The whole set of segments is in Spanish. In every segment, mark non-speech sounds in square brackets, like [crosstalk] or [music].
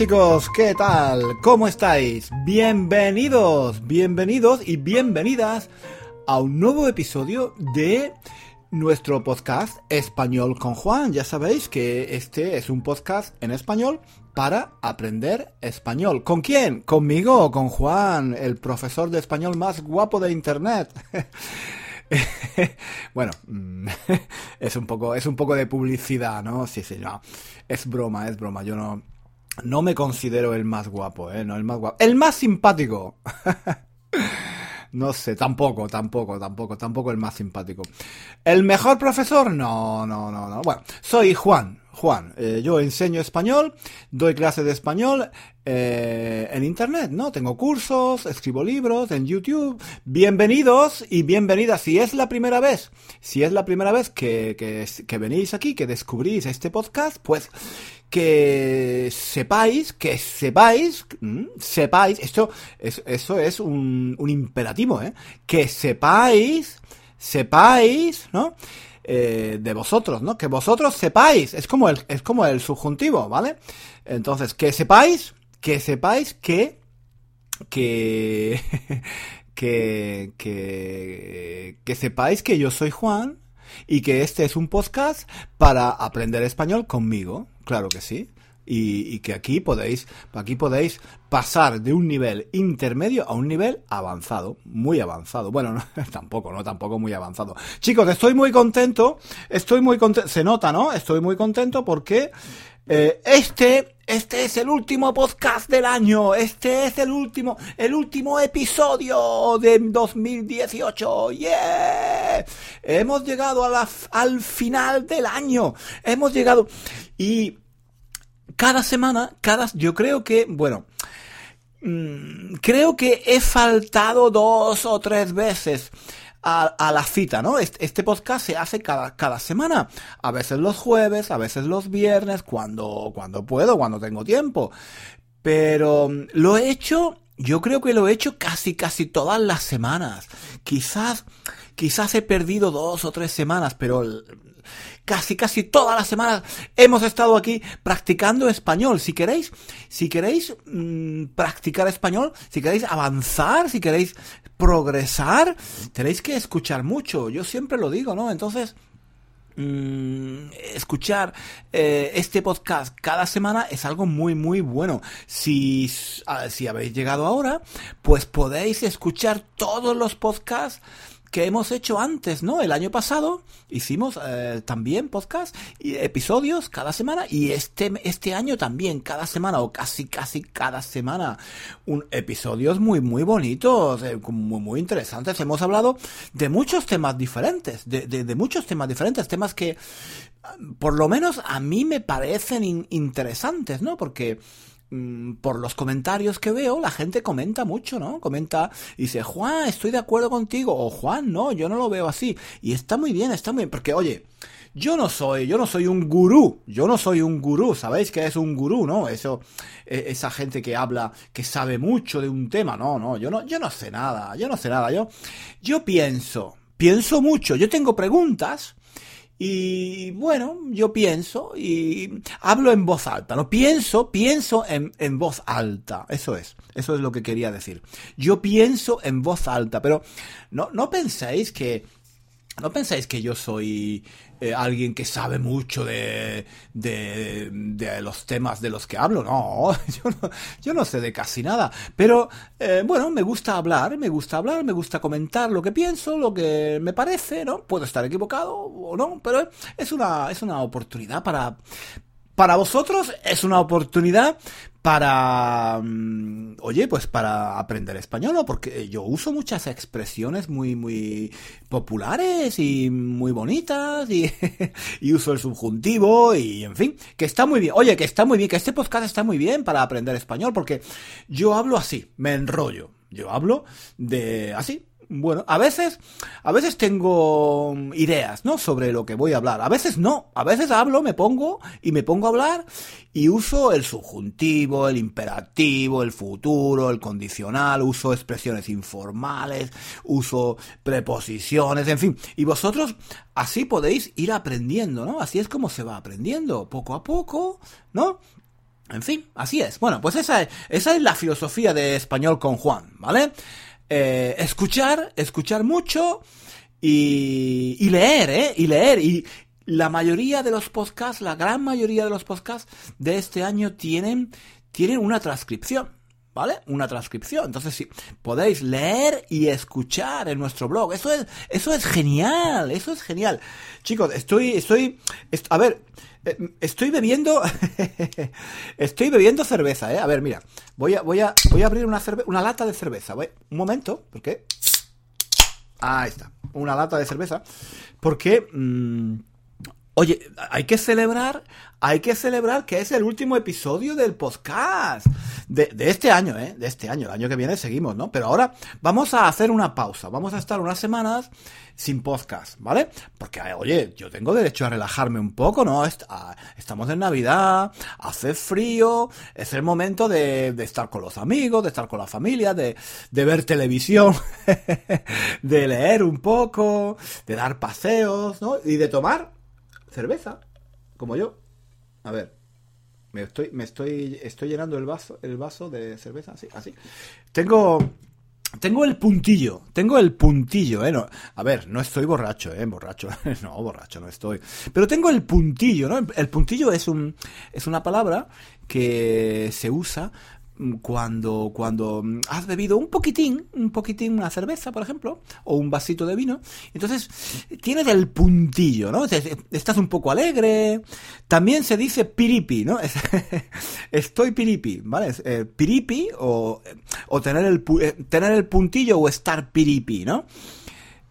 Chicos, ¿qué tal? ¿Cómo estáis? Bienvenidos, bienvenidos y bienvenidas a un nuevo episodio de nuestro podcast Español con Juan. Ya sabéis que este es un podcast en español para aprender español. ¿Con quién? ¿Conmigo con Juan, el profesor de español más guapo de Internet? [laughs] bueno, [laughs] es un poco, es un poco de publicidad, ¿no? Sí, sí, no. Es broma, es broma. Yo no, no me considero el más guapo, ¿eh? No, el más guapo. El más simpático. [laughs] No sé, tampoco, tampoco, tampoco, tampoco el más simpático. ¿El mejor profesor? No, no, no, no. Bueno, soy Juan, Juan. Eh, yo enseño español, doy clases de español eh, en internet, ¿no? Tengo cursos, escribo libros en YouTube. Bienvenidos y bienvenidas. Si es la primera vez, si es la primera vez que, que, venís aquí, que descubrís este podcast, pues que sepáis, que sepáis, sepáis, esto, es, eso es un, un imperativo, ¿eh? Que sepáis, sepáis, ¿no? Eh, de vosotros, ¿no? Que vosotros sepáis, es como el, es como el subjuntivo, ¿vale? Entonces, que sepáis, que sepáis que, que, [laughs] que, que, que sepáis que yo soy Juan y que este es un podcast para aprender español conmigo, Claro que sí. Y, que aquí podéis, aquí podéis pasar de un nivel intermedio a un nivel avanzado, muy avanzado. Bueno, [laughs] no, tampoco, no, tampoco muy avanzado. Chicos, estoy muy contento, estoy muy contento, se nota, ¿no? Estoy muy contento porque eh, este, este es el último podcast del año, este es el último, el último episodio de 2018, yeah. Hemos llegado a al final del año, hemos llegado y cada semana, cada, yo creo que, bueno, mm, creo que he faltado dos o tres veces a, la cita, ¿no? Este, podcast se hace cada, cada semana. A veces los jueves, a veces los viernes, cuando, cuando puedo, cuando tengo tiempo. Pero mm, lo he hecho, yo creo que lo he hecho casi, casi todas las semanas. Quizás, quizás he perdido dos o tres semanas, pero casi, casi todas las semanas hemos estado aquí practicando español. Si queréis, si queréis mm, practicar español, si queréis avanzar, si queréis progresar, tenéis que escuchar mucho. Yo siempre lo digo, ¿no? Entonces, mm, escuchar eh, este podcast cada semana es algo muy muy bueno si, si habéis llegado ahora pues podéis escuchar todos los podcasts que hemos hecho antes, ¿no? El año pasado hicimos eh, también podcast y episodios cada semana y este este año también cada semana o casi casi cada semana un episodios muy muy bonitos, eh, muy muy interesantes. Hemos hablado de muchos temas diferentes, de, de, de muchos temas diferentes, temas que por lo menos a mí me parecen interesantes, ¿no? Porque por los comentarios que veo, la gente comenta mucho, ¿no? Comenta y dice, Juan, estoy de acuerdo contigo, o Juan, no, yo no lo veo así. Y está muy bien, está muy bien, porque oye, yo no soy, yo no soy un gurú, yo no soy un gurú, ¿sabéis qué es un gurú, no? Eso, e, esa gente que habla, que sabe mucho de un tema, no, no, yo no, yo no sé nada, yo no sé nada, yo, yo pienso, pienso mucho, yo tengo preguntas, y bueno, yo pienso y hablo en voz alta, ¿no? Pienso, pienso en, en, voz alta. Eso es, eso es lo que quería decir. Yo pienso en voz alta, pero no, no penséis que no pensáis que yo soy eh, alguien que sabe mucho de, de, los temas de los que hablo. No [laughs] yo, no, yo no sé de casi nada. Pero eh, bueno, me gusta hablar, me gusta hablar, me gusta comentar lo que pienso, lo que me parece, ¿no? Puedo estar equivocado o no, pero es una, es una oportunidad para, para vosotros es una oportunidad para, mm, oye, pues para aprender español, ¿no? Porque yo uso muchas expresiones muy, muy populares y muy bonitas y, [laughs] y, uso el subjuntivo y, en fin, que está muy bien. Oye, que está muy bien, que este podcast está muy bien para aprender español porque yo hablo así, me enrollo. Yo hablo de así, bueno, a veces, a veces tengo ideas, ¿no? Sobre lo que voy a hablar. A veces no. A veces hablo, me pongo y me pongo a hablar y uso el subjuntivo, el imperativo, el futuro, el condicional, uso expresiones informales, uso preposiciones, en fin. Y vosotros así podéis ir aprendiendo, ¿no? Así es como se va aprendiendo, poco a poco, ¿no? En fin, así es. Bueno, pues esa es, esa es la filosofía de español con Juan, ¿vale? Eh, escuchar, escuchar mucho y, y leer, ¿eh? Y leer. Y la mayoría de los podcasts, la gran mayoría de los podcasts de este año tienen, tienen una transcripción. ¿Vale? Una transcripción. Entonces, sí, podéis leer y escuchar en nuestro blog. Eso es, eso es genial. Eso es genial. Chicos, estoy, estoy, a ver, estoy bebiendo, [laughs] estoy bebiendo cerveza, ¿eh? A ver, mira, voy a, voy a, voy a abrir una, una lata de cerveza. Voy, un momento, ¿por qué? Ahí está, una lata de cerveza. Porque, mmm, oye, hay que celebrar, hay que celebrar que es el último episodio del podcast. De, de, este año, ¿eh? De este año. El año que viene seguimos, ¿no? Pero ahora vamos a hacer una pausa. Vamos a estar unas semanas sin podcast, ¿vale? Porque, oye, yo tengo derecho a relajarme un poco, ¿no? Estamos en Navidad, hace frío, es el momento de, de estar con los amigos, de estar con la familia, de, de ver televisión, [laughs] de leer un poco, de dar paseos, ¿no? Y de tomar cerveza, como yo. A ver, me estoy, me estoy, estoy llenando el vaso, el vaso de cerveza, así, así. Tengo, tengo el puntillo, tengo el puntillo, eh. A ver, no estoy borracho, eh, borracho, [laughs] no, borracho no estoy. Pero tengo el puntillo, ¿no? El puntillo es un, es una palabra que se usa cuando, cuando has bebido un poquitín, un poquitín, una cerveza, por ejemplo, o un vasito de vino, entonces tienes el puntillo, ¿no? Estás un poco alegre. También se dice piripi, ¿no? [laughs] Estoy piripi, ¿vale? Eh, piripi o, o tener, el, eh, tener el puntillo o estar piripi, ¿no?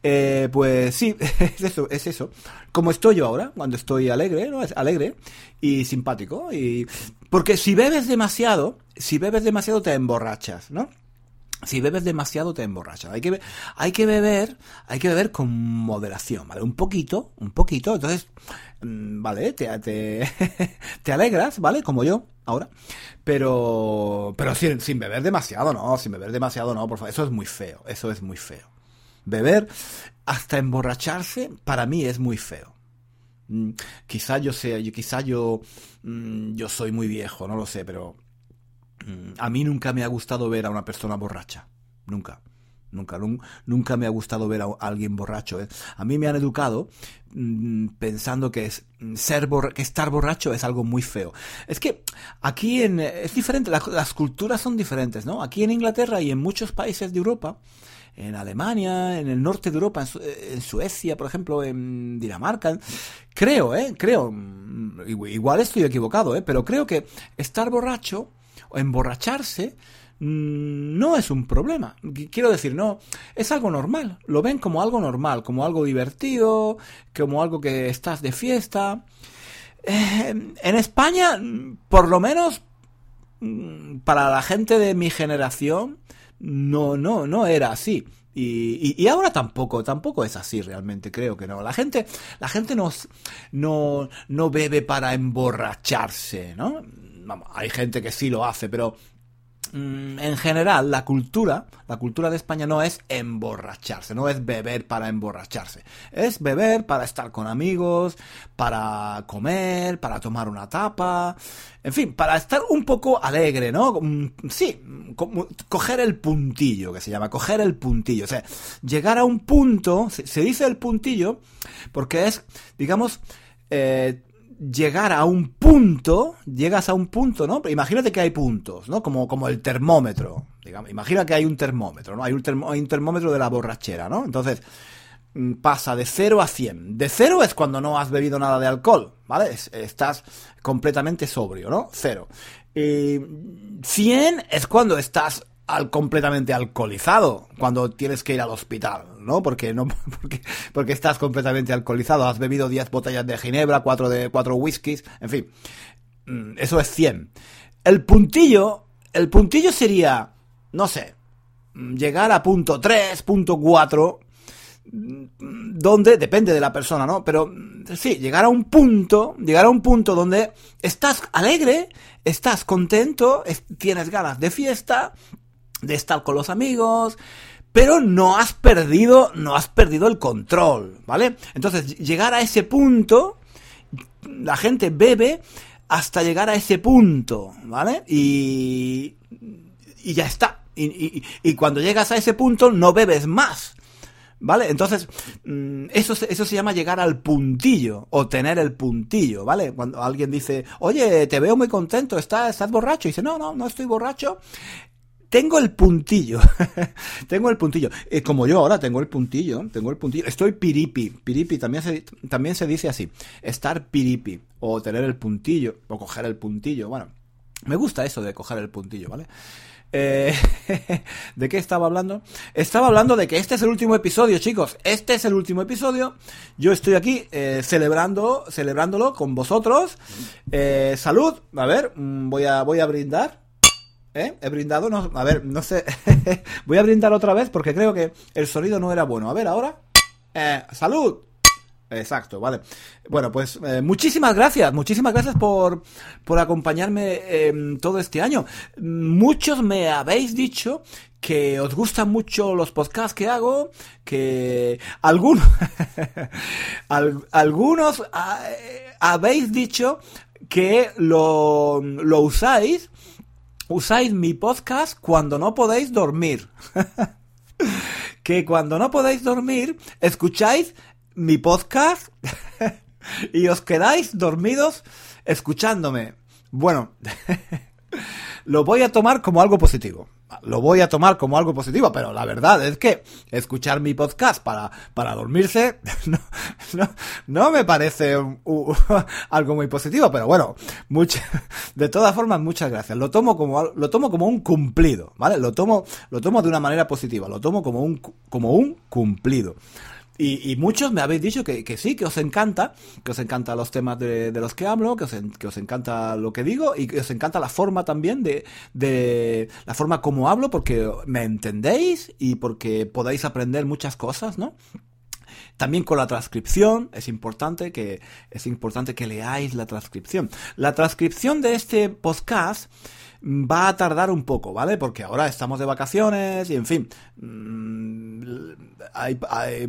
Eh, pues sí, [laughs] es eso, es eso. Como estoy yo ahora, cuando estoy alegre, ¿no? Es alegre y simpático. Y... Porque si bebes demasiado, si bebes demasiado te emborrachas, ¿no? Si bebes demasiado te emborrachas. Hay que, hay que beber, hay que beber con moderación, ¿vale? Un poquito, un poquito. Entonces, mm, vale, te, te, [laughs] te alegras, ¿vale? Como yo, ahora. Pero, pero sin, sin beber demasiado, no, sin beber demasiado, no, por favor. Eso es muy feo, eso es muy feo. Beber hasta emborracharse para mí es muy feo. Mm, quizá yo sea, quizá yo, mm, yo soy muy viejo, no lo sé, pero mm, a mí nunca me ha gustado ver a una persona borracha. Nunca. Nunca, nunca me ha gustado ver a alguien borracho. ¿eh? A mí me han educado pensando que es ser que estar borracho es algo muy feo. Es que aquí en es diferente, las culturas son diferentes, ¿no? Aquí en Inglaterra y en muchos países de Europa en Alemania, en el norte de Europa, en, Suecia, por ejemplo, en Dinamarca. Creo, ¿eh? Creo, mm, igual estoy equivocado, ¿eh? Pero creo que estar borracho o emborracharse mm, no es un problema. Quiero decir, no, es algo normal. Lo ven como algo normal, como algo divertido, como algo que estás de fiesta. Eh, en España, por lo menos mm, para la gente de mi generación, no, no, no era así. Y, y, ahora tampoco, tampoco es así realmente, creo que no. La gente, la gente no, no, no bebe para emborracharse, ¿no? hay gente que sí lo hace, pero en general, la cultura, la cultura de España no es emborracharse, no es beber para emborracharse. Es beber para estar con amigos, para comer, para tomar una tapa, en fin, para estar un poco alegre, ¿no? Mm, sí, coger el puntillo, que se llama, coger el puntillo. O sea, llegar a un punto, se, dice el puntillo, porque es, digamos, eh, llegar a un punto, llegas a un punto, ¿no? Imagínate que hay puntos, ¿no? Como, como el termómetro. Digamos, imagina que hay un termómetro, ¿no? Hay un, hay un termómetro de la borrachera, ¿no? Entonces, mm, pasa de 0 a 100. De 0 es cuando no has bebido nada de alcohol, ¿vale? estás completamente sobrio, ¿no? 0. Y 100 es cuando estás al completamente alcoholizado cuando tienes que ir al hospital, ¿no? Porque no [laughs] porque, estás completamente alcoholizado, has bebido 10 botellas de ginebra, 4 de 4 whiskies, en fin. Mm, eso es 100. El puntillo, el puntillo sería no sé, mm, llegar a punto 3, punto 4 mm, donde depende de la persona, ¿no? Pero sí, llegar a un punto, llegar a un punto donde estás alegre, estás contento, tienes ganas de fiesta, de estar con los amigos, pero no has perdido, no has perdido el control, ¿vale? Entonces, llegar a ese punto, la gente bebe hasta llegar a ese punto, ¿vale? Y, y ya está. Y, cuando llegas a ese punto no bebes más. ¿Vale? Entonces, mm, eso, eso se llama llegar al puntillo, o tener el puntillo, ¿vale? Cuando alguien dice, oye, te veo muy contento, ¿estás, estás borracho? Y dice, no, no, no estoy borracho tengo el puntillo. [laughs] tengo el puntillo. Eh, como yo ahora tengo el puntillo. Tengo el puntillo. Estoy piripi. Piripi también se, también se dice así. Estar piripi. O tener el puntillo. O coger el puntillo. Bueno, me gusta eso de coger el puntillo, ¿vale? Eh, [laughs] ¿De qué estaba hablando? Estaba hablando de que este es el último episodio, chicos. Este es el último episodio. Yo estoy aquí eh, celebrando, celebrándolo con vosotros. Salud. A ver, mm, voy a, voy a brindar. ¿Eh? He brindado, no, a ver, no sé. [laughs] Voy a brindar otra vez porque creo que el sonido no era bueno. A ver, ahora. Eh, ¡Salud! Exacto, vale. Bueno, pues eh, muchísimas gracias, muchísimas gracias por, por acompañarme todo este año. Muchos me habéis dicho que os gustan mucho los podcasts que hago, que algunos, [laughs] algunos ah, eh, habéis dicho que lo, lo usáis usáis mi podcast cuando no podéis dormir. [laughs] que cuando no podéis dormir, escucháis mi podcast [laughs] y os quedáis dormidos escuchándome. Bueno, [laughs] lo voy a tomar como algo positivo lo voy a tomar como algo positivo, pero la verdad es que escuchar mi podcast para, para dormirse [laughs] no, no, me parece [laughs] algo muy positivo, pero bueno, de todas formas, muchas gracias. Lo tomo como, lo tomo como un cumplido, ¿vale? Lo tomo, lo tomo de una manera positiva, lo tomo como un, como un cumplido. Y, muchos me habéis dicho que, sí, que os encanta, que os encanta los temas de, los que hablo, que os, encanta lo que digo y que os encanta la forma también de, de la forma como hablo porque me entendéis y porque podáis aprender muchas cosas, ¿no? También con la transcripción, es importante que, es importante que leáis la transcripción. La transcripción de este podcast va a tardar un poco, ¿vale? Porque ahora estamos de vacaciones y en fin, mm,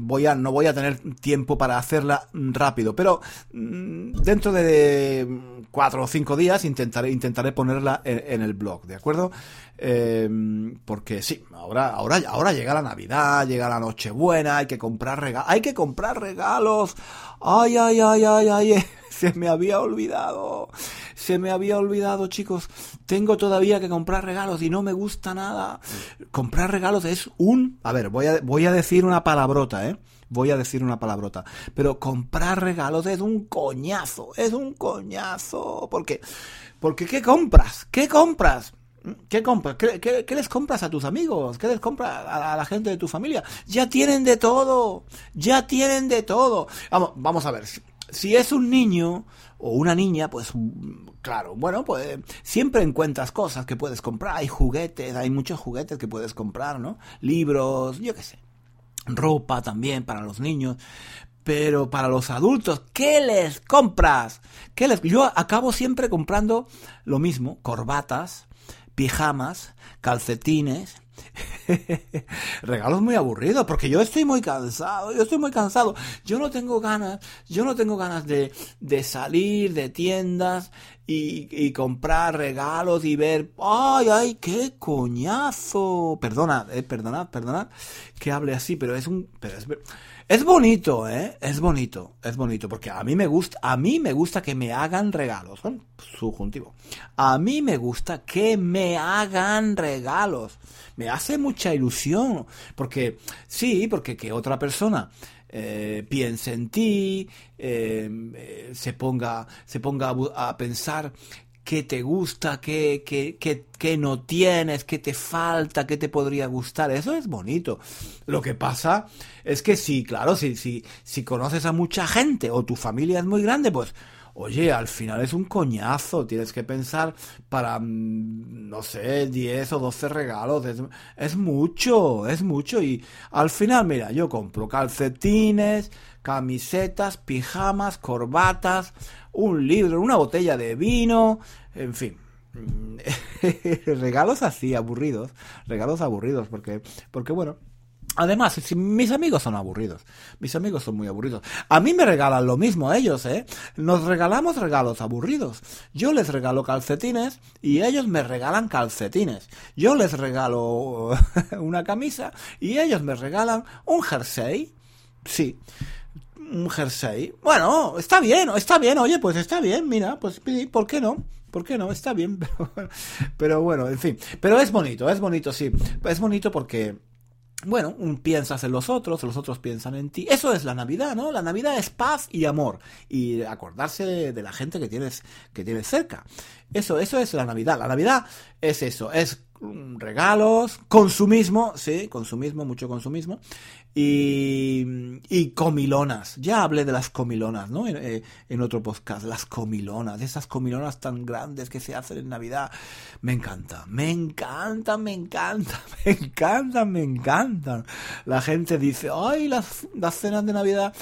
voy a, no voy a tener tiempo para hacerla rápido, pero mm, dentro de cuatro o cinco días intentaré, intentaré ponerla en, el blog, ¿de acuerdo? Em, porque sí, ahora, ahora, ahora llega la Navidad, llega la Nochebuena, hay que comprar regalos, hay que comprar regalos, ay, ay, ay, ay, ay, [laughs] se me había olvidado. Se me había olvidado, chicos. Tengo todavía que comprar regalos y no me gusta nada. Comprar regalos es un... A ver, voy a, voy a decir una palabrota, ¿eh? Voy a decir una palabrota. Pero comprar regalos es un coñazo. Es un coñazo. Porque... Porque ¿qué compras? ¿Qué compras? ¿Qué compras? ¿Qué, les compras a tus amigos? ¿Qué les compras a, la gente de tu familia? Ya tienen de todo. Ya tienen de todo. Vamos, vamos a ver. Si es un niño o una niña, pues claro, bueno, pues siempre encuentras cosas que puedes comprar. Hay juguetes, hay muchos juguetes que puedes comprar, ¿no? Libros, yo qué sé. Ropa también para los niños. Pero para los adultos, ¿qué les compras? ¿Qué les... Yo acabo siempre comprando lo mismo, corbatas, pijamas, calcetines, [laughs] Regalos muy aburridos, porque yo estoy muy cansado, yo estoy muy cansado. Yo no tengo ganas, yo no tengo ganas de, de salir de tiendas y, comprar regalos y ver, ay, ay, qué coñazo. Perdona, eh, perdonad, perdonad que hable así, pero es un, pero es, es bonito, ¿eh? Es bonito, es bonito, porque a mí me gusta, a mí me gusta que me hagan regalos, subjuntivo. A mí me gusta que me hagan regalos. Me hace mucha ilusión, porque sí, porque que otra persona eh, piense en ti, eh, eh, se ponga, se ponga a, pensar qué te gusta, qué, qué, qué, qué, no tienes, qué te falta, qué te podría gustar. Eso es bonito. Lo que pasa es que sí, claro, si, si, si conoces a mucha gente o tu familia es muy grande, pues oye, al final es un coñazo, tienes que pensar para, mm, no sé, 10 o 12 regalos, es, es, mucho, es mucho y al final, mira, yo compro calcetines, camisetas, pijamas, corbatas, un libro, una botella de vino, en fin. [laughs] regalos así, aburridos, regalos aburridos, porque, porque bueno, Además, mis amigos son aburridos. Mis amigos son muy aburridos. A mí me regalan lo mismo ellos, ¿eh? Nos regalamos regalos aburridos. Yo les regalo calcetines y ellos me regalan calcetines. Yo les regalo [laughs] una camisa y ellos me regalan un jersey. Sí. Un jersey. Bueno, está bien, está bien, oye, pues está bien, mira, pues ¿por qué no? ¿Por qué no? Está bien, [laughs] pero, pero bueno, en fin. Pero es bonito, es bonito, sí. Es bonito porque bueno, un piensas en los otros, los otros piensan en ti. Eso es la Navidad, ¿no? La Navidad es paz y amor. Y acordarse de la gente que tienes, que tienes cerca. Eso, eso es la Navidad. La Navidad es eso, es regalos, consumismo, sí, consumismo, mucho consumismo, y, y comilonas. Ya hablé de las comilonas, ¿no? En, eh, en, otro podcast, las comilonas, esas comilonas tan grandes que se hacen en Navidad. Me encanta, me encanta, me encanta, [laughs] me encantan, me encantan. La gente dice, ay, las, las cenas de Navidad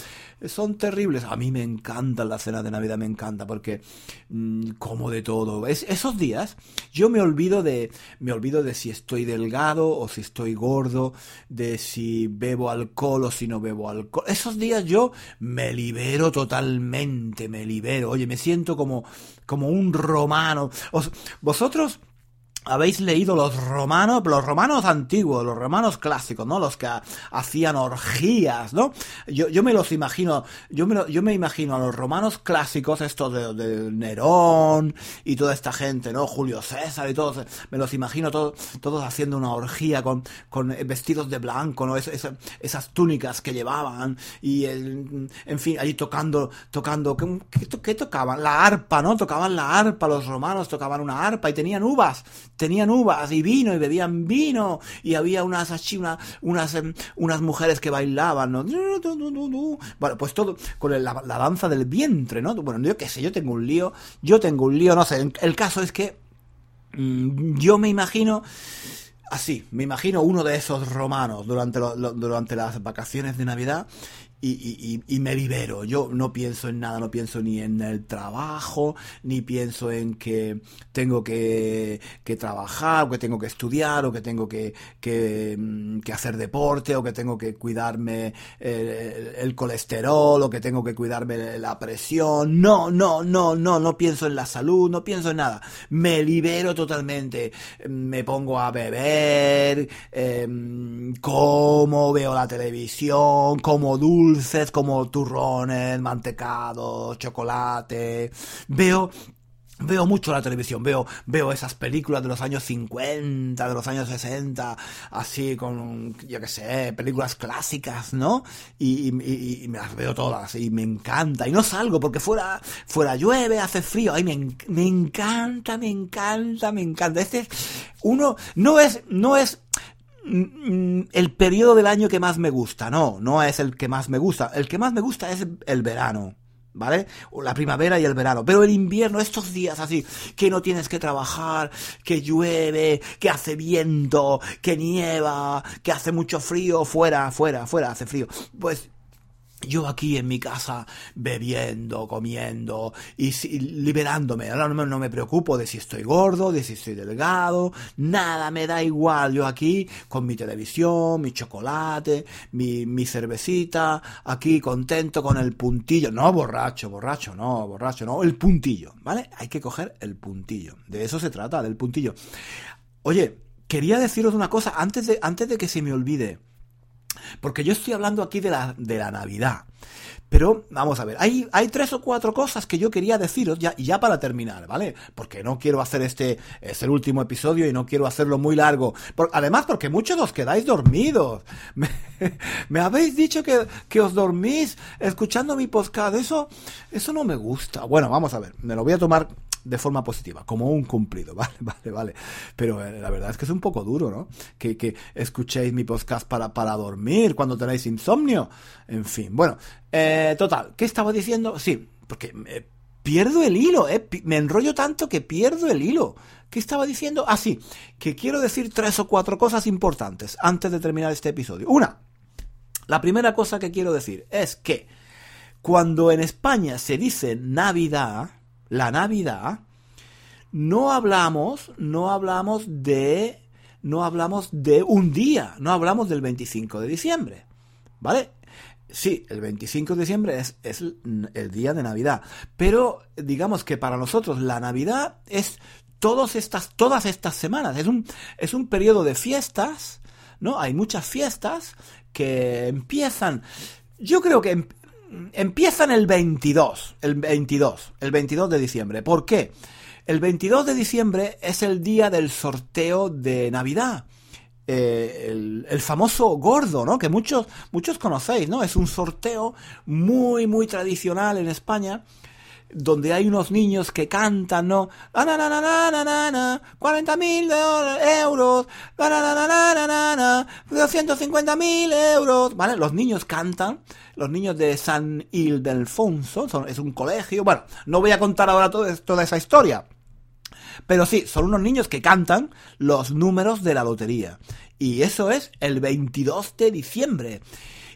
son terribles. A mí me encantan las cenas de Navidad, me encanta, porque mmm, como de todo. Es, esos días yo me olvido de, me olvido de si estoy delgado o si estoy gordo, de si bebo alcohol o si no bebo alcohol. Esos días yo me libero totalmente, me libero. Oye, me siento como, como un romano. Os, vosotros habéis leído los romanos, los romanos antiguos, los romanos clásicos, ¿no? Los que hacían orgías, ¿no? Yo, yo me los imagino, yo me, yo me imagino a los romanos clásicos, estos de, Nerón y toda esta gente, ¿no? Julio César y todos, me los imagino todos, todos haciendo una orgía con, con vestidos de blanco, ¿no? Es, es, esas túnicas que llevaban y, el, en fin, ahí tocando, tocando, ¿qué, ¿qué, tocaban? La arpa, ¿no? Tocaban la arpa, los romanos tocaban una arpa y tenían uvas tenían uvas y vino y bebían vino y había unas así, una, unas, unas mujeres que bailaban, ¿no? Bueno, pues todo con la, danza del vientre, ¿no? Bueno, yo qué sé, yo tengo un lío, yo tengo un lío, no sé, el caso es que mmm, yo me imagino así, me imagino uno de esos romanos durante, durante las vacaciones de Navidad y, y, me libero. Yo no pienso en nada, no pienso ni en el trabajo, ni pienso en que tengo que, que trabajar, o que tengo que estudiar, o que tengo que, que, que hacer deporte, o que tengo que cuidarme el, el, colesterol, o que tengo que cuidarme la presión. No, no, no, no, no pienso en la salud, no pienso en nada. Me libero totalmente. Me pongo a beber, eh, como, veo la televisión, como dulce dulces como turrones, mantecado, chocolate. Veo Veo mucho la televisión, veo, veo esas películas de los años 50, de los años 60, así con, yo qué sé, películas clásicas, ¿no? Y, me las veo todas y me encanta. Y no salgo porque fuera, fuera llueve, hace frío. Ay, me, me encanta, me encanta, me encanta. Este es uno, no es, no es, el periodo del año que más me gusta. No, no es el que más me gusta. El que más me gusta es el verano. ¿Vale? O la primavera y el verano. Pero el invierno, estos días así, que no tienes que trabajar, que llueve, que hace viento, que nieva, que hace mucho frío, fuera, fuera, fuera, hace frío. Pues yo aquí en mi casa bebiendo, comiendo y, liberándome. Ahora no, no, me preocupo de si estoy gordo, de si estoy delgado, nada, me da igual. Yo aquí con mi televisión, mi chocolate, mi, mi cervecita, aquí contento con el puntillo. No borracho, borracho, no, borracho, no, el puntillo, ¿vale? Hay que coger el puntillo. De eso se trata, del puntillo. Oye, quería deciros una cosa antes de, antes de que se me olvide. Porque yo estoy hablando aquí de la, de la Navidad. Pero vamos a ver, hay, hay tres o cuatro cosas que yo quería deciros ya, ya para terminar, ¿vale? Porque no quiero hacer este, es el último episodio y no quiero hacerlo muy largo. Además, porque muchos os quedáis dormidos. [laughs] Me, me habéis dicho que, que, os dormís escuchando mi podcast. Eso, eso no me gusta. Bueno, vamos a ver, me lo voy a tomar de forma positiva, como un cumplido, [laughs] vale, vale, vale. Pero eh, la verdad es que es un poco duro, ¿no? Que, que escuchéis mi podcast para, para dormir cuando tenéis insomnio. En fin, bueno, eh, total, ¿qué estaba diciendo? Sí, porque pierdo el hilo, ¿eh? Me enrollo tanto que pierdo el hilo. ¿Qué estaba diciendo? Ah, sí, que quiero decir tres o cuatro cosas importantes antes de terminar este episodio. Una, la primera cosa que quiero decir es que cuando en España se dice Navidad, la Navidad, no hablamos, no hablamos de no hablamos de un día, no hablamos del 25 de diciembre, ¿vale? Sí, el 25 de diciembre es, es, el día de Navidad, pero digamos que para nosotros la Navidad es todas estas, todas estas semanas, es un, es un periodo de fiestas, ¿no? Hay muchas fiestas que empiezan, yo creo que em, empiezan el 22, el 22, el 22 de diciembre. ¿Por qué? El 22 de diciembre es el día del sorteo de Navidad. Eh, el, famoso gordo, ¿no? Que muchos, muchos conocéis, ¿no? Es un sorteo muy, muy tradicional en España, donde hay unos niños que cantan, ¿no? 40 mil euros, 250 mil euros, ¿vale? Los niños cantan, los niños de San Ildefonso, son, es un colegio, bueno, no voy a contar ahora toda esa historia, pero sí, son unos niños que cantan los números de la lotería. Y eso es el 22 de diciembre.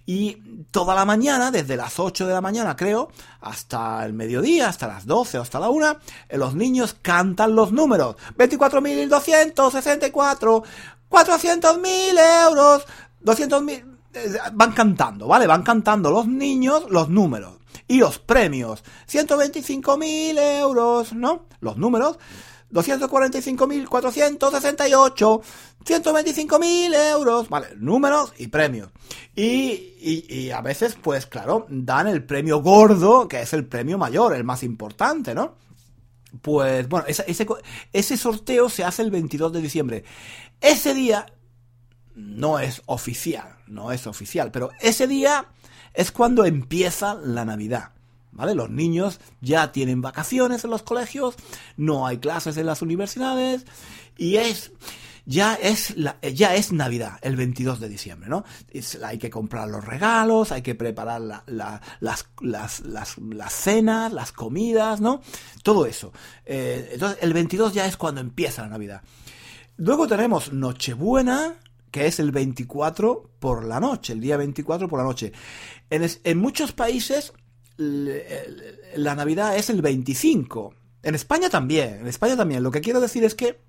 Y toda la mañana, desde las 8 de la mañana creo, hasta el mediodía, hasta las 12 o hasta la 1, eh, los niños cantan los números. 24.264, 400.000 euros, 200.000... Eh, van cantando, ¿vale? Van cantando los niños los números. Y los premios. 125.000 euros, ¿no? Los números. 245.468, 125.000 euros, vale, números y premios. Y, y, a veces, pues claro, dan el premio gordo, que es el premio mayor, el más importante, ¿no? Pues bueno, ese, ese, ese sorteo se hace el 22 de diciembre. Ese día no es oficial, no es oficial, pero ese día es cuando empieza la Navidad. ¿vale? Los niños ya tienen vacaciones en los colegios, no hay clases en las universidades y es ya es ya es Navidad, el 22 de diciembre, ¿no? hay que comprar los regalos, hay que preparar las, las, cenas, las comidas, ¿no? Todo eso. Eh, entonces, el 22 ya es cuando empieza la Navidad. Luego tenemos Nochebuena, que es el 24 por la noche, el día 24 por la noche. En, en muchos países la Navidad es el 25. En España también, en España también. Lo que quiero decir es que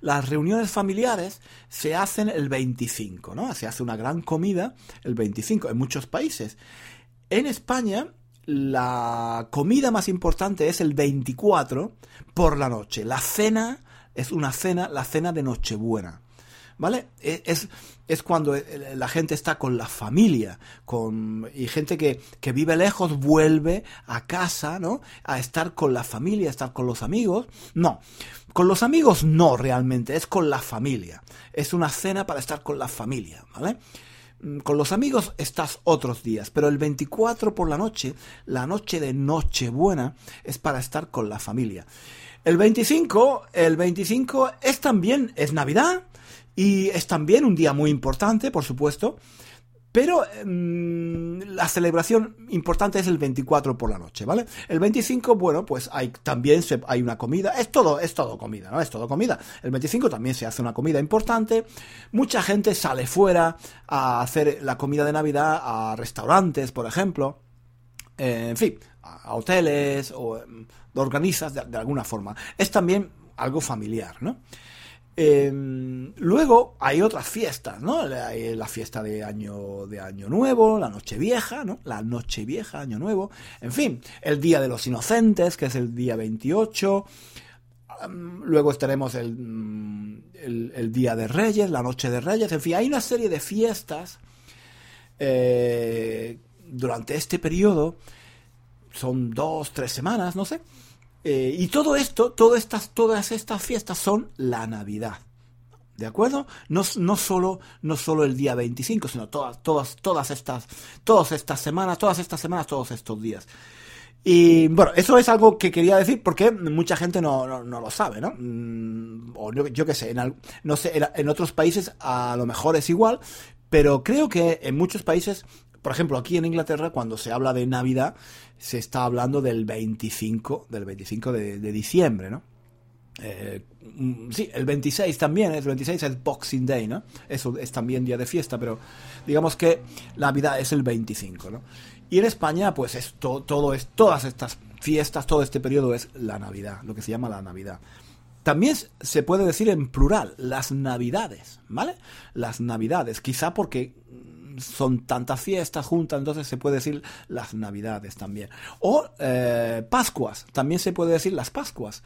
las reuniones familiares se hacen el 25, ¿no? Se hace una gran comida el 25 en muchos países. En España la comida más importante es el 24 por la noche. La cena es una cena, la cena de Nochebuena. ¿vale? E, es, es cuando eh, la gente está con la familia, con, y gente que, que vive lejos vuelve a casa, ¿no? A estar con la familia, a estar con los amigos. No, con los amigos no realmente, es con la familia. Es una cena para estar con la familia, ¿vale? Mm, con los amigos estás otros días, pero el 24 por la noche, la noche de Nochebuena, es para estar con la familia. El 25, el 25 es también, es Navidad, y es también un día muy importante, por supuesto, pero mm, la celebración importante es el 24 por la noche, ¿vale? El 25, bueno, pues hay también hay una comida, es todo, es todo comida, ¿no? Es todo comida. El 25 también se hace una comida importante. Mucha gente sale fuera a hacer la comida de Navidad a restaurantes, por ejemplo. en fin, a, hoteles o mm, organizas de alguna forma. Es también algo familiar, ¿no? Em, luego hay otras fiestas, ¿no? Hay la fiesta de año, de año Nuevo, la Noche Vieja, ¿no? La Noche Vieja, Año Nuevo. En fin, el Día de los Inocentes, que es el día 28. luego estaremos mm, el, el, Día de Reyes, la Noche de Reyes. En fin, hay una serie de fiestas eh, durante este periodo. Son dos, tres semanas, no sé eh, y todo esto, todas estas, todas estas fiestas son la Navidad. ¿De acuerdo? No, no, solo, no solo el día 25, sino todas, todas, todas estas, todas estas semanas, todas estas semanas, todos estos días. Y bueno, eso es algo que quería decir porque mucha gente no, lo sabe, ¿no? Mm, o yo, qué sé, en, no sé, en otros países a lo mejor es igual, pero creo que en muchos países por ejemplo, aquí en Inglaterra, cuando se habla de Navidad, se está hablando del 25, del 25 de, diciembre, ¿no? Eh, mm, sí, el 26 también, el 26 es Boxing Day, ¿no? Eso es también día de fiesta, pero digamos que Navidad es el 25, ¿no? Y en España, pues es todo es, todas estas fiestas, todo este periodo es la Navidad, lo que se llama la Navidad. también se puede decir en plural, las navidades, ¿vale? Las navidades, quizá porque son tantas fiestas juntas, entonces se puede decir las navidades también. O eh, Pascuas, también se puede decir las Pascuas.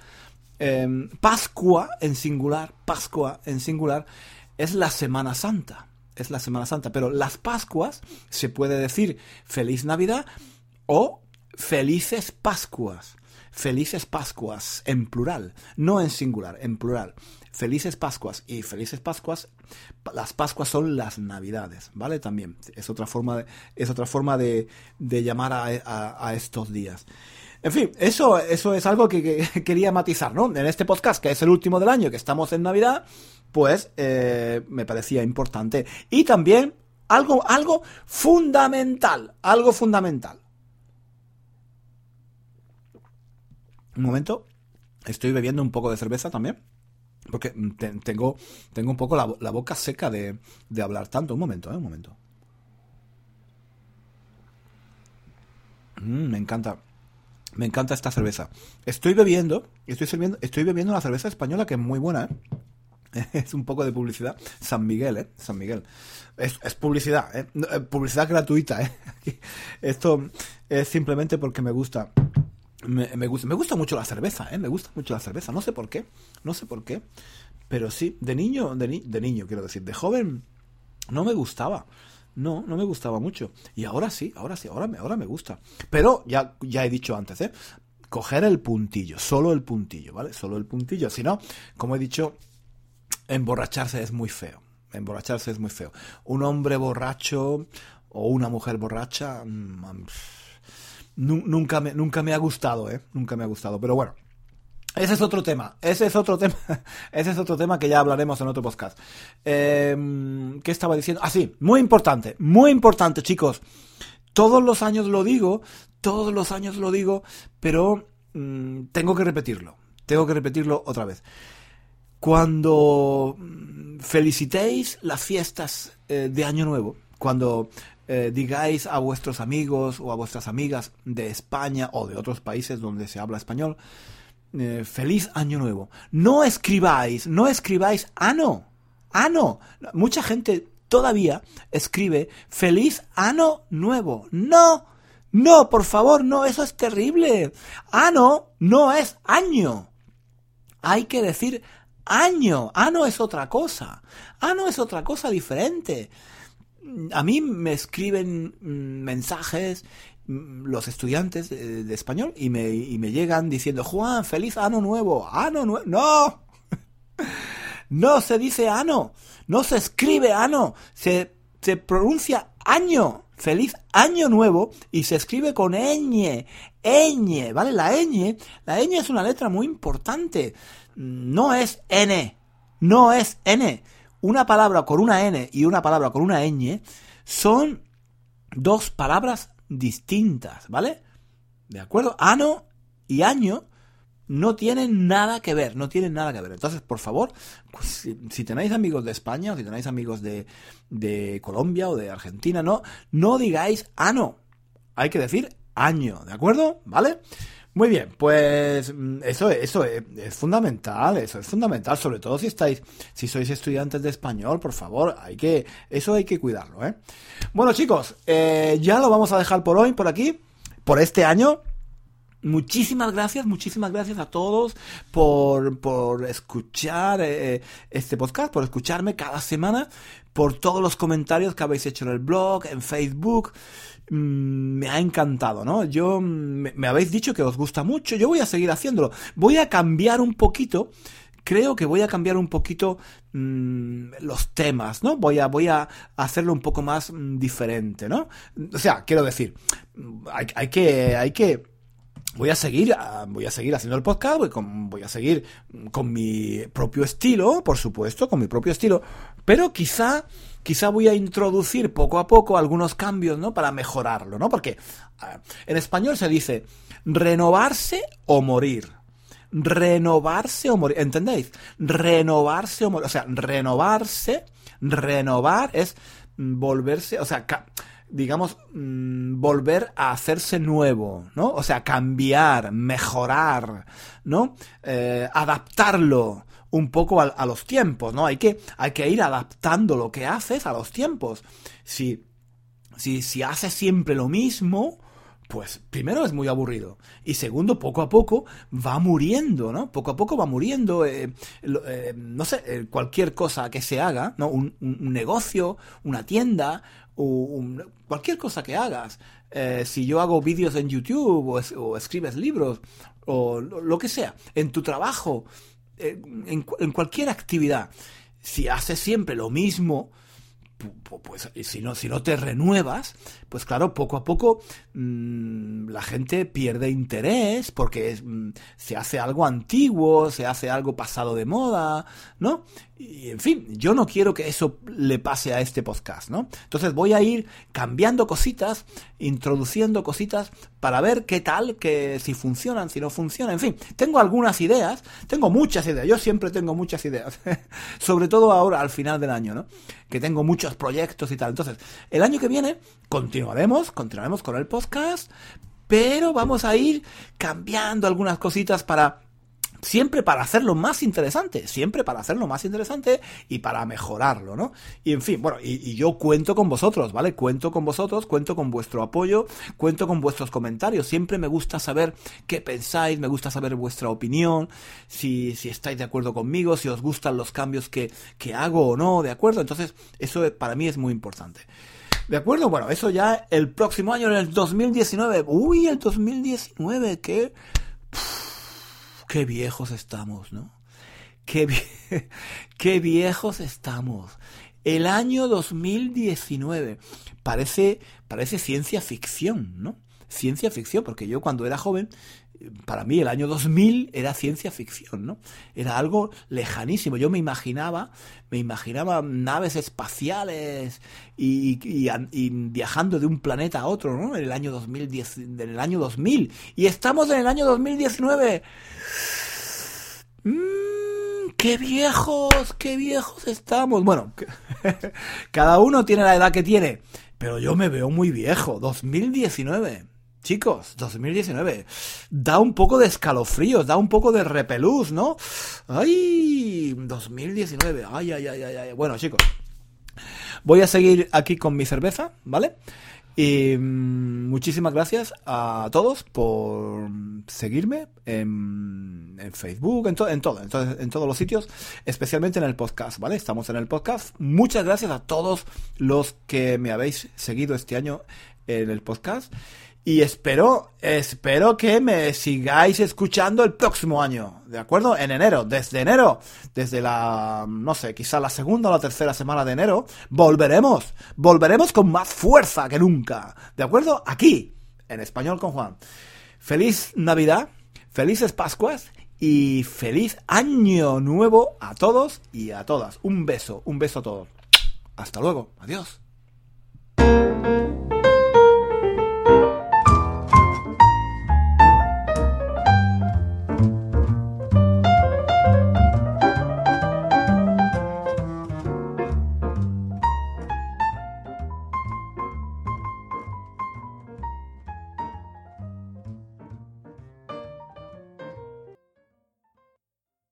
Em, Pascua en singular, Pascua en singular, es la Semana Santa. Es la Semana Santa. Pero las Pascuas se puede decir feliz Navidad o felices Pascuas. Felices Pascuas en plural, no en singular, en plural. Felices Pascuas y Felices Pascuas, las Pascuas son las Navidades, ¿vale? También es otra forma de, es otra forma de, llamar a, estos días. En fin, eso, eso es algo que, [laughs] quería matizar, ¿no? En este podcast, que es el último del año, que estamos en Navidad, pues eh, me parecía importante. Y también algo, algo fundamental, algo fundamental. Un momento, estoy bebiendo un poco de cerveza también. Porque tengo, tengo un poco la, boca seca de, hablar tanto. Un momento, ¿eh? Un momento. Mm, me encanta. Me encanta esta cerveza. Estoy bebiendo, estoy bebiendo, estoy bebiendo una cerveza española que es muy buena, ¿eh? [laughs] Es un poco de publicidad. San Miguel, ¿eh? San Miguel. Es, publicidad, ¿eh? ¿eh? Publicidad gratuita, ¿eh? [laughs] Esto es simplemente porque me gusta me, gusta, me gusta mucho la cerveza, ¿eh? Me gusta mucho la cerveza. No sé por qué. No sé por qué. Pero sí, de niño, de, de niño quiero decir, de joven no me gustaba. No, no me gustaba mucho. Y ahora sí, ahora sí, ahora me, ahora me gusta. Pero ya, ya he dicho antes, ¿eh? Coger el puntillo, solo el puntillo, ¿vale? Solo el puntillo. Si no, como he dicho, emborracharse es muy feo. Emborracharse es muy feo. Un hombre borracho o una mujer borracha... Mm, nunca me, nunca me ha gustado, ¿eh? Nunca me ha gustado. Pero bueno, ese es otro tema. Ese es otro [laughs] tema. Ese es otro tema que ya hablaremos en otro podcast. Em, ¿Qué estaba diciendo? Ah, sí, muy importante. Muy importante, chicos. Todos los años lo digo, todos los años lo digo, pero mm, tengo que repetirlo. Tengo que repetirlo otra vez. Cuando mm, felicitéis las fiestas eh, de Año Nuevo, cuando eh, digáis a vuestros amigos o a vuestras amigas de España o de otros países donde se habla español, eh, feliz año nuevo. No escribáis, no escribáis ano, ano. Mucha gente todavía escribe feliz año nuevo. No, no, por favor, no, eso es terrible. Ano no es año. Hay que decir año. Ano es otra cosa. Ano es otra cosa diferente a mí me escriben mm, mensajes mm, los estudiantes de, español y me, y me, llegan diciendo, Juan, feliz año nuevo, año nuevo. No, [laughs] no se dice ano, no se escribe ano, se, se pronuncia año, feliz año nuevo y se escribe con ñ, ñ, ¿vale? La ñ, la ñ es una letra muy importante, no es n, no es n una palabra con una N y una palabra con una ñ son dos palabras distintas, ¿vale? ¿De acuerdo? Ano y año no tienen nada que ver, no tienen nada que ver. Entonces, por favor, pues, si, tenéis amigos de España o si tenéis amigos de, de Colombia o de Argentina, no, no digáis ano. Hay que decir año, ¿de acuerdo? ¿Vale? Muy bien, pues mm, eso, eso es, fundamental, eso es fundamental, sobre todo si estáis, si sois estudiantes de español, por favor, hay que, eso hay que cuidarlo, ¿eh? Bueno chicos, eh, ya lo vamos a dejar por hoy, por aquí, por este año. Muchísimas gracias, muchísimas gracias a todos por, por escuchar eh, este podcast, por escucharme cada semana, por todos los comentarios que habéis hecho en el blog, en Facebook. Mm, me ha encantado, ¿no? Yo me, habéis dicho que os gusta mucho, yo voy a seguir haciéndolo. Voy a cambiar un poquito creo que voy a cambiar un poquito mm, los temas, ¿no? Voy a, voy a hacerlo un poco más mm, diferente, ¿no? O sea, quiero decir, hay, que, hay que, voy a seguir, ah, voy a seguir haciendo el podcast, voy a seguir con mi propio estilo, por supuesto, con mi propio estilo, pero quizá quizá voy a introducir poco a poco algunos cambios, ¿no? Para mejorarlo, ¿no? Porque en español se dice renovarse o morir. Renovarse o morir. ¿Entendéis? Renovarse o morir. O sea, renovarse, renovar es volverse, o sea, digamos, mm, volver a hacerse nuevo, ¿no? O sea, cambiar, mejorar, ¿no? Eh, adaptarlo un poco a, a, los tiempos, ¿no? Hay que, hay que ir adaptando lo que haces a los tiempos. Si, si, si haces siempre lo mismo, pues primero es muy aburrido y segundo poco a poco va muriendo, ¿no? Poco a poco va muriendo, eh, eh, no sé, eh, cualquier cosa que se haga, ¿no? Un, negocio, una tienda, cualquier cosa que hagas. si yo hago vídeos en YouTube o, es, o, escribes libros o lo que sea, en tu trabajo, en, en cualquier actividad, si haces siempre lo mismo, pues si no, si no te renuevas, pues claro, poco a poco mmm, la gente pierde interés porque mmm, se hace algo antiguo, se hace algo pasado de moda, ¿no? Y en fin, yo no quiero que eso le pase a este podcast, ¿no? Entonces voy a ir cambiando cositas, introduciendo cositas para ver qué tal, que si funcionan, si no funcionan, en fin, tengo algunas ideas, tengo muchas ideas, yo siempre tengo muchas ideas, [laughs] sobre todo ahora al final del año, ¿no? Que tengo muchos proyectos Entonces, el año que viene continuaremos, continuaremos con el podcast, pero vamos a ir cambiando algunas cositas para siempre para hacerlo más interesante, siempre para hacerlo más interesante y para mejorarlo, ¿no? Y en fin, bueno, y, yo cuento con vosotros, ¿vale? Cuento con vosotros, cuento con vuestro apoyo, cuento con vuestros comentarios, siempre me gusta saber qué pensáis, me gusta saber vuestra opinión, si, si estáis de acuerdo conmigo, si os gustan los cambios que, que hago o no, ¿de acuerdo? Entonces, eso para mí es muy importante. ¿De acuerdo? Bueno, eso ya el próximo año, en el 2019. Uy, el 2019, qué... qué viejos estamos, ¿no? Qué, [laughs] qué viejos estamos. El año 2019 parece, parece ciencia ficción, ¿no? Ciencia ficción, porque yo cuando era joven, para mí el año 2000 era ciencia ficción, ¿no? Era algo lejanísimo. Yo me imaginaba, me imaginaba naves espaciales y, y, viajando de un planeta a otro, ¿no? En el año 2010, en el año 2000. Y estamos en el año 2019. Mmm, qué viejos, qué viejos estamos. Bueno, [laughs] cada uno tiene la edad que tiene, pero yo me veo muy viejo. 2019. Chicos, 2019. Da un poco de escalofríos, da un poco de repelús, ¿no? ¡Ay! 2019. Ay, ay, ay, ay, ay. Bueno, chicos. Voy a seguir aquí con mi cerveza, ¿vale? Y mmm, muchísimas gracias a todos por seguirme en, en Facebook, en, to, en todo, en, en, todos los sitios, especialmente en el podcast, ¿vale? Estamos en el podcast. Muchas gracias a todos los que me habéis seguido este año en el podcast. Y espero, espero que me sigáis escuchando el próximo año, ¿de acuerdo? En enero, desde enero, desde la, no sé, quizá la segunda o la tercera semana de enero, volveremos, volveremos con más fuerza que nunca, ¿de acuerdo? Aquí, en español con Juan. Feliz Navidad, felices Pascuas y feliz año nuevo a todos y a todas. Un beso, un beso a todos. Hasta luego, adiós.